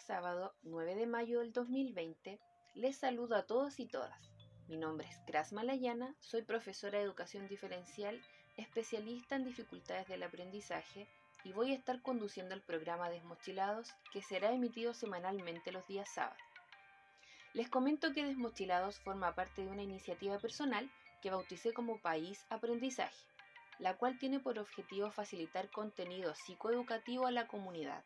sábado 9 de mayo del 2020 les saludo a todos y todas. Mi nombre es Kras Malayana, soy profesora de educación diferencial, especialista en dificultades del aprendizaje y voy a estar conduciendo el programa Desmochilados que será emitido semanalmente los días sábados. Les comento que Desmochilados forma parte de una iniciativa personal que bauticé como País Aprendizaje, la cual tiene por objetivo facilitar contenido psicoeducativo a la comunidad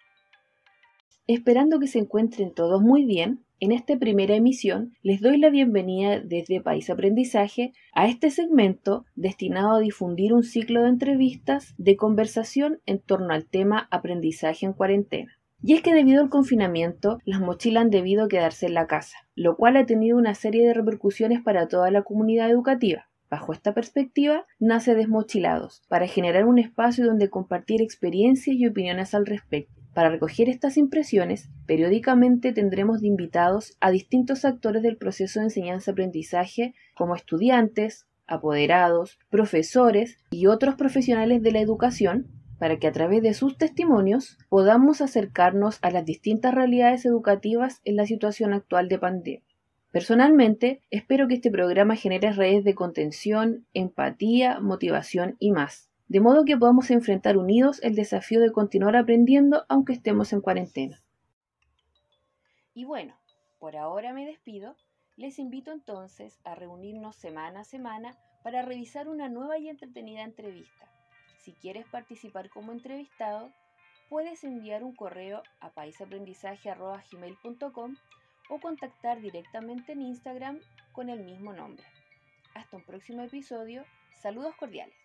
Esperando que se encuentren todos muy bien, en esta primera emisión les doy la bienvenida desde País Aprendizaje a este segmento destinado a difundir un ciclo de entrevistas de conversación en torno al tema aprendizaje en cuarentena. Y es que debido al confinamiento, las mochilas han debido quedarse en la casa, lo cual ha tenido una serie de repercusiones para toda la comunidad educativa. Bajo esta perspectiva, nace Desmochilados, para generar un espacio donde compartir experiencias y opiniones al respecto para recoger estas impresiones, periódicamente tendremos de invitados a distintos actores del proceso de enseñanza-aprendizaje, como estudiantes, apoderados, profesores y otros profesionales de la educación, para que a través de sus testimonios podamos acercarnos a las distintas realidades educativas en la situación actual de pandemia. Personalmente, espero que este programa genere redes de contención, empatía, motivación y más de modo que podamos enfrentar unidos el desafío de continuar aprendiendo aunque estemos en cuarentena. Y bueno, por ahora me despido. Les invito entonces a reunirnos semana a semana para revisar una nueva y entretenida entrevista. Si quieres participar como entrevistado, puedes enviar un correo a paisaprendizaje.gmail.com o contactar directamente en Instagram con el mismo nombre. Hasta un próximo episodio. Saludos cordiales.